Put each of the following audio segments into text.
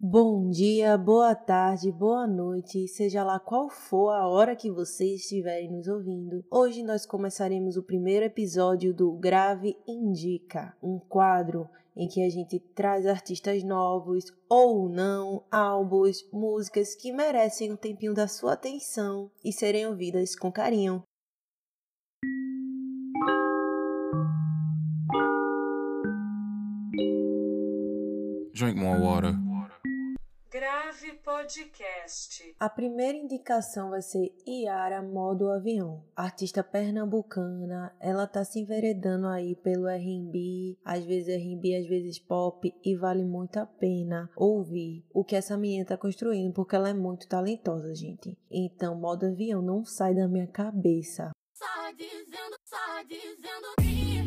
Bom dia, boa tarde, boa noite, seja lá qual for a hora que vocês estiverem nos ouvindo. Hoje nós começaremos o primeiro episódio do Grave Indica, um quadro em que a gente traz artistas novos ou não, álbuns, músicas que merecem um tempinho da sua atenção e serem ouvidas com carinho. Drink more water. Grave Podcast. A primeira indicação vai ser Iara Modo Avião, artista pernambucana. Ela tá se enveredando aí pelo R&B, às vezes R&B, às vezes pop, e vale muito a pena ouvir o que essa menina tá construindo, porque ela é muito talentosa, gente. Então, Modo Avião não sai da minha cabeça. Só dizendo, só dizendo que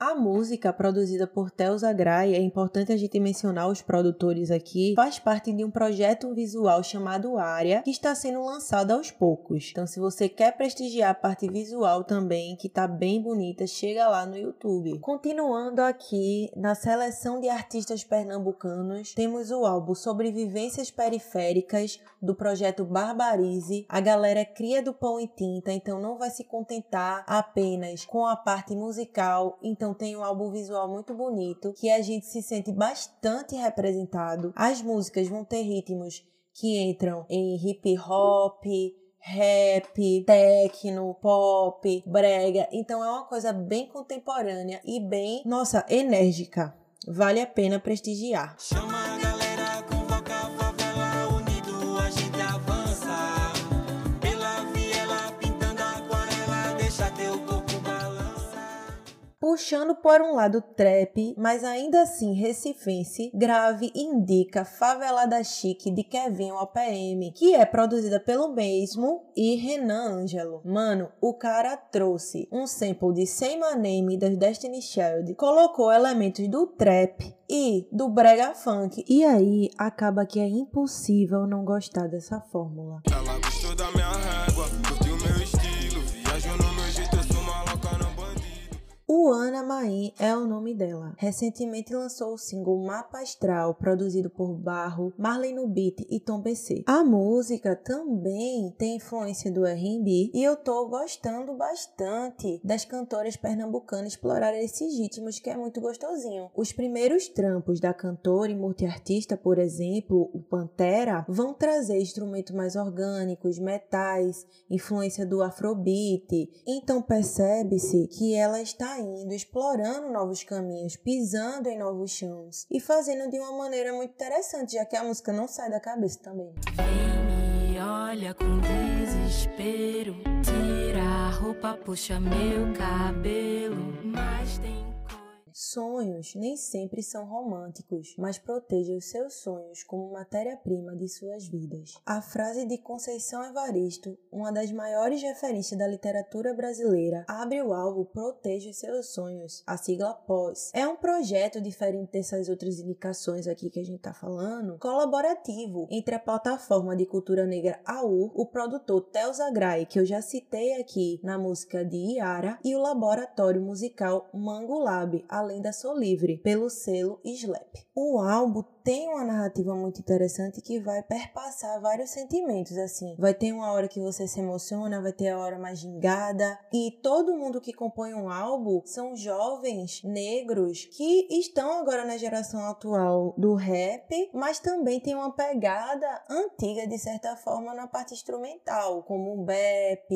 A música produzida por Telza Gray, é importante a gente mencionar os produtores aqui, faz parte de um projeto visual chamado Área, que está sendo lançado aos poucos. Então, se você quer prestigiar a parte visual também, que tá bem bonita, chega lá no YouTube. Continuando aqui na seleção de artistas pernambucanos, temos o álbum Sobrevivências Periféricas do projeto Barbarize. A galera cria do pão e tinta, então não vai se contentar apenas com a parte musical. Então tem um álbum visual muito bonito que a gente se sente bastante representado. As músicas vão ter ritmos que entram em hip hop, rap, techno, pop, brega. Então é uma coisa bem contemporânea e bem, nossa, enérgica. Vale a pena prestigiar. Chama Puxando por um lado trap, mas ainda assim recifense, Grave indica Favelada Chique de Kevin OPM, que é produzida pelo mesmo e Renan Ângelo. Mano, o cara trouxe um sample de My Name das Destiny Child, colocou elementos do trap e do brega funk. E aí acaba que é impossível não gostar dessa fórmula. Ela gostou da minha Uana Maim é o nome dela. Recentemente lançou o single Mapa Astral, produzido por Barro, Marley no Beat e Tom BC. A música também tem influência do R&B e eu tô gostando bastante das cantoras pernambucanas explorarem esses ritmos que é muito gostosinho. Os primeiros trampos da cantora e multiartista, por exemplo, o Pantera, vão trazer instrumentos mais orgânicos, metais, influência do afrobeat. Então percebe-se que ela está indo explorando novos caminhos, pisando em novos chãos e fazendo de uma maneira muito interessante, já que a música não sai da cabeça também. Olha com desespero. Tira a roupa, puxa meu cabelo. Mas tem. Sonhos nem sempre são românticos, mas proteja os seus sonhos como matéria-prima de suas vidas. A frase de Conceição Evaristo, uma das maiores referências da literatura brasileira, abre o alvo Proteja os seus sonhos, a sigla POS. É um projeto diferente dessas outras indicações aqui que a gente tá falando, colaborativo entre a plataforma de cultura negra AU, o produtor Telza Gray, que eu já citei aqui na música de Iara, e o laboratório musical Mango Lab, além da Sou Livre, pelo selo Slap. O álbum tem uma narrativa muito interessante que vai perpassar vários sentimentos, assim. Vai ter uma hora que você se emociona, vai ter a hora mais gingada, e todo mundo que compõe um álbum são jovens negros que estão agora na geração atual do rap, mas também tem uma pegada antiga, de certa forma, na parte instrumental, como um bap,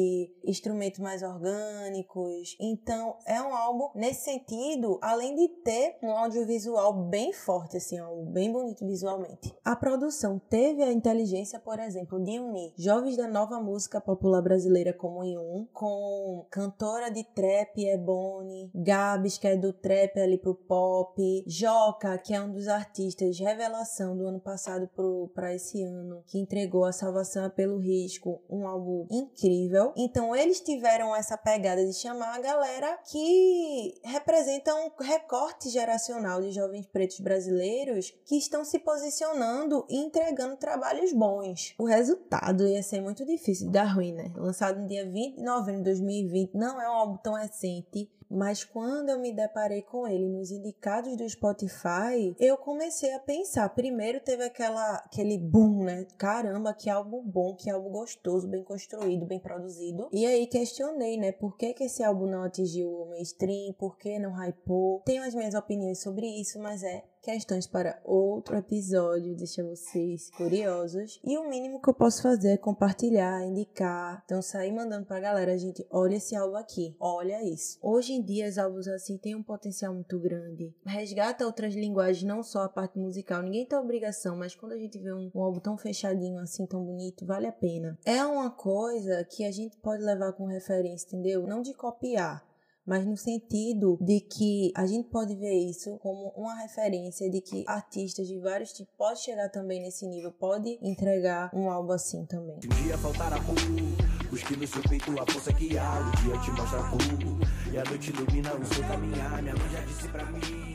instrumentos mais orgânicos. Então, é um álbum nesse sentido, além de ter um audiovisual bem forte, assim, álbum bem bonito visualmente. A produção teve a inteligência, por exemplo, de unir jovens da nova música popular brasileira como Yun, com cantora de trap Ebony, Gabs, que é do trap ali pro pop, Joca, que é um dos artistas revelação do ano passado para esse ano, que entregou a Salvação é pelo Risco, um álbum incrível. Então eles tiveram essa pegada de chamar a galera que representa um recorte geracional de jovens pretos brasileiros que estão se posicionando e entregando trabalhos bons. O resultado ia ser muito difícil de dar ruim, né? Lançado no dia 20 de novembro de 2020, não é um álbum tão recente, Mas quando eu me deparei com ele nos indicados do Spotify, eu comecei a pensar. Primeiro teve aquela, aquele boom, né? Caramba, que álbum bom, que álbum gostoso, bem construído, bem produzido. E aí questionei, né? Por que, que esse álbum não atingiu o mainstream? Por que não hypou? Tenho as minhas opiniões sobre isso, mas é questões para outro episódio, deixa vocês curiosos. E o mínimo que eu posso fazer é compartilhar, indicar. Então, sair mandando pra galera, gente, olha esse álbum aqui, olha isso. Hoje em dia, os álbuns assim têm um potencial muito grande. Resgata outras linguagens, não só a parte musical. Ninguém tem obrigação, mas quando a gente vê um, um álbum tão fechadinho, assim, tão bonito, vale a pena. É uma coisa que a gente pode levar como referência, entendeu? Não de copiar mas no sentido de que a gente pode ver isso como uma referência de que artistas de vários tipos podem chegar também nesse nível, pode entregar um álbum assim também. Um dia no seu peito a força que há. O dia te mostra e a noite ilumina o seu caminhar. Minha mãe já disse pra mim.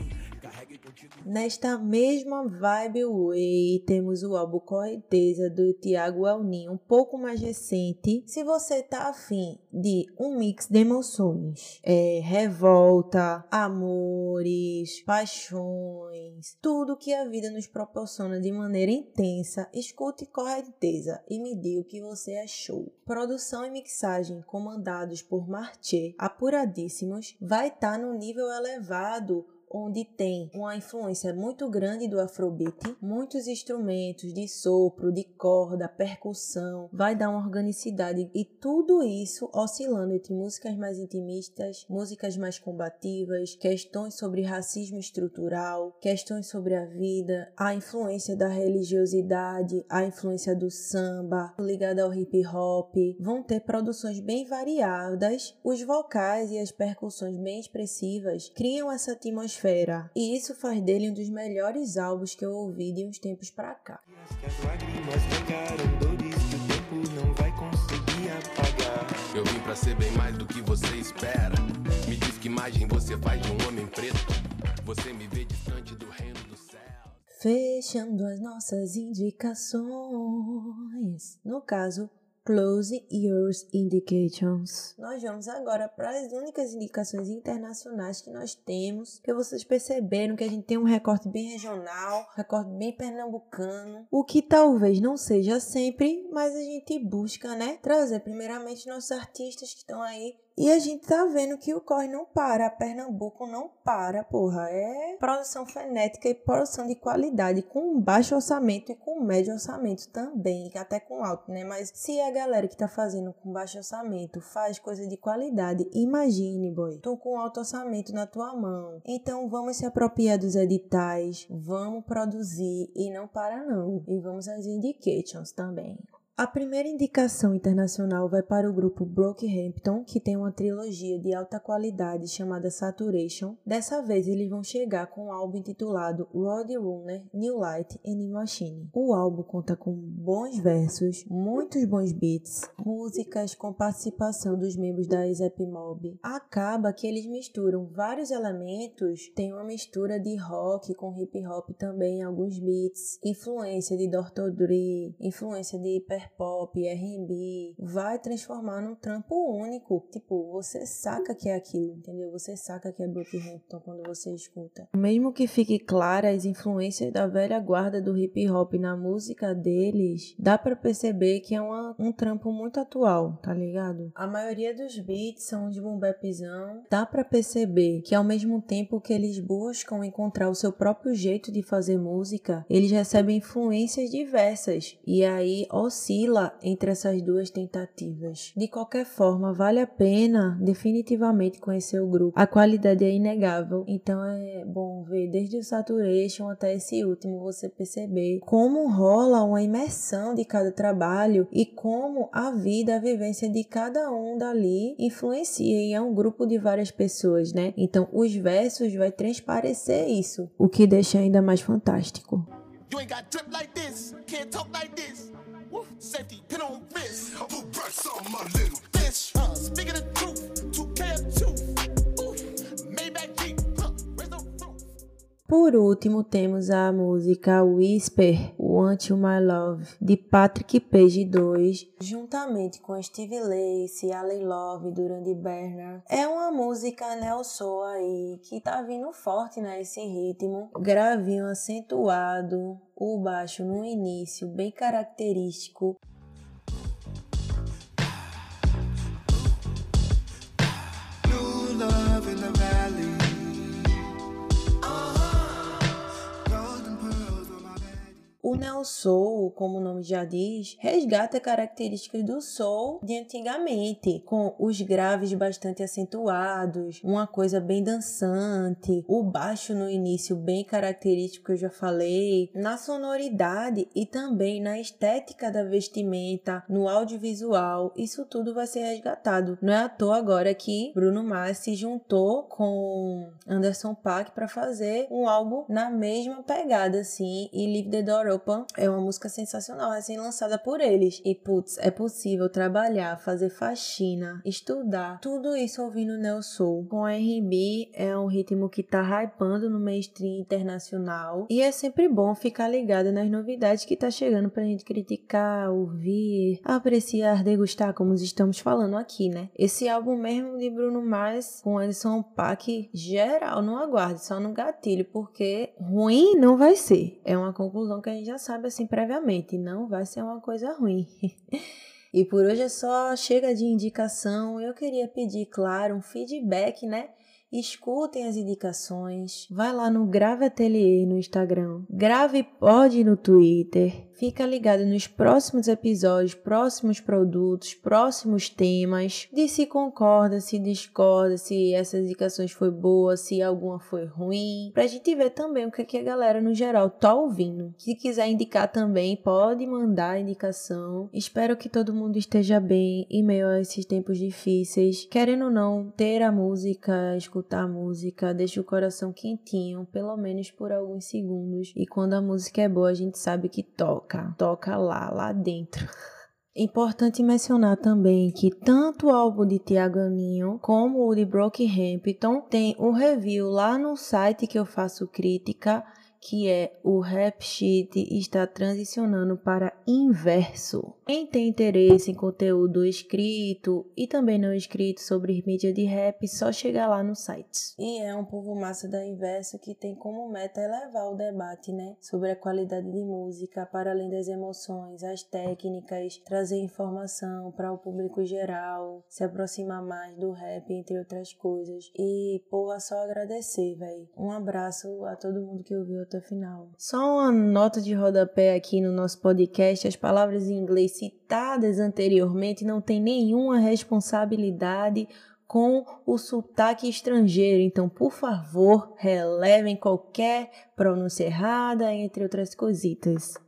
Nesta mesma vibe Way, temos o álbum Correnteza do Tiago Elninho, um pouco mais recente. Se você tá afim de um mix de emoções, é, revolta, amores, paixões, tudo que a vida nos proporciona de maneira intensa, escute Correnteza e me diga o que você achou. Produção e mixagem comandados por Marché, apuradíssimos, vai estar no nível elevado onde tem uma influência muito grande do afrobeat, muitos instrumentos de sopro, de corda, percussão, vai dar uma organicidade e tudo isso oscilando entre músicas mais intimistas, músicas mais combativas, questões sobre racismo estrutural, questões sobre a vida, a influência da religiosidade, a influência do samba, ligada ao hip hop, vão ter produções bem variadas, os vocais e as percussões bem expressivas criam essa atmosfera e isso faz dele um dos melhores álbuns que eu ouvi de uns tempos pra cá. Eu vim pra ser bem mais do que você espera. Me diz que imagem você faz de um homem preto. Você me vê distante do reino do céu. Fechando as nossas indicações. No caso, Close Yours Indications. Nós vamos agora para as únicas indicações internacionais que nós temos, que vocês perceberam que a gente tem um recorte bem regional, recorte bem pernambucano, o que talvez não seja sempre, mas a gente busca, né, trazer primeiramente nossos artistas que estão aí e a gente tá vendo que o corre não para, Pernambuco não para, porra. É produção frenética e produção de qualidade, com baixo orçamento e com médio orçamento também, até com alto, né? Mas se a galera que tá fazendo com baixo orçamento faz coisa de qualidade, imagine, boy, tu com alto orçamento na tua mão. Então vamos se apropriar dos editais, vamos produzir e não para não. E vamos às indications também. A primeira indicação internacional vai para o grupo Brockhampton, que tem uma trilogia de alta qualidade chamada Saturation. Dessa vez eles vão chegar com um álbum intitulado Roadrunner, New Light and New Machine. O álbum conta com bons versos, muitos bons beats, músicas com participação dos membros da Zep Mob. Acaba que eles misturam vários elementos, tem uma mistura de rock com hip hop também, alguns beats, influência de Dr. Dre, influência de hiper pop, R&B, vai transformar num trampo único. Tipo, você saca que é aquilo, entendeu? Você saca que é Brockhampton quando você escuta. Mesmo que fique clara as influências da velha guarda do hip hop na música deles, dá para perceber que é uma, um trampo muito atual, tá ligado? A maioria dos beats são de boom bapzão. Dá para perceber que ao mesmo tempo que eles buscam encontrar o seu próprio jeito de fazer música, eles recebem influências diversas e aí oscila entre essas duas tentativas. De qualquer forma, vale a pena definitivamente conhecer o grupo. A qualidade é inegável, então é bom ver desde o Saturation até esse último você perceber como rola uma imersão de cada trabalho e como a vida, a vivência de cada um dali influencia e é um grupo de várias pessoas, né? Então os versos vai transparecer isso, o que deixa ainda mais fantástico. You ain't got drip like this, can't talk like this. Safety, pin on wrist. Who breaks on my little Bitch, uh, speaking the truth, 2K2. Ooh, Maybach Jeep, huh, raise the roof. Por último, temos a música Whisper, Want You My Love, de Patrick Page 2, juntamente com Steve Lacy, Allen Love, Duran de Bernard. É uma música neo soul aí que tá vindo forte nesse ritmo, gravinho acentuado, o baixo no início bem característico. Bed. O neo soul, como o nome já diz, resgata características do soul de antigamente, com os graves bastante acentuados, uma coisa bem dançante, o baixo no início bem característico que eu já falei, na sonoridade e também na estética da vestimenta, no audiovisual, isso tudo vai ser resgatado. Não é à toa agora que Bruno Mars se juntou com Anderson Paak para fazer um álbum na mesma pegada assim, e Leave the Door Open é uma música sensacional, recém-lançada por eles. E putz, é possível trabalhar, fazer faxina, estudar, tudo isso ouvindo Neo Soul. Com R&B é um ritmo que tá hypando no mainstream internacional e é sempre bom ficar ligado nas novidades que tá chegando pra gente criticar, ouvir, apreciar, degustar, como estamos falando aqui, né? Esse álbum mesmo de Bruno Mars com Anderson Paak geral, não aguarde, só no gatilho, porque ruim não vai ser. É uma conclusão que a gente já sabe assim previamente, não vai ser uma coisa ruim. e por hoje é só, chega de indicação. Eu queria pedir, claro, um feedback, né? Escutem as indicações. Vai lá no Grave Atelier no Instagram. Grave Pod no Twitter. Fica ligado nos próximos episódios, próximos produtos, próximos temas. De se concorda, se discorda, se essas indicações foi boa, se alguma foi ruim. Pra gente ver também o que, é que a galera no geral tá ouvindo. Se quiser indicar também, pode mandar a indicação. Espero que todo mundo esteja bem em meio a esses tempos difíceis. Querendo ou não, ter a música, escutar a música, deixa o coração quentinho, pelo menos por alguns segundos. E quando a música é boa, a gente sabe que toca toca, toca lá, lá dentro. Importante mencionar também que tanto o álbum de Tiago Aninho como o de Brockhampton tem um review lá no site que eu faço crítica que é o Rap Sheet está transicionando para inverso. Quem tem interesse em conteúdo escrito e também não escrito sobre mídia de rap, só chegar lá no site. E é um povo massa da inverso que tem como meta elevar o debate, né, sobre a qualidade de música para além das emoções, as técnicas, trazer informação para o público geral, se aproximar mais do rap, entre outras coisas. E, pô, é só agradecer, velho. Um abraço a todo mundo que ouviu até o final. Só uma nota de rodapé aqui no nosso podcast: as palavras em inglês citadas anteriormente não têm nenhuma responsabilidade com o sotaque estrangeiro. Então, por favor, relevem qualquer pronúncia errada, entre outras cositas.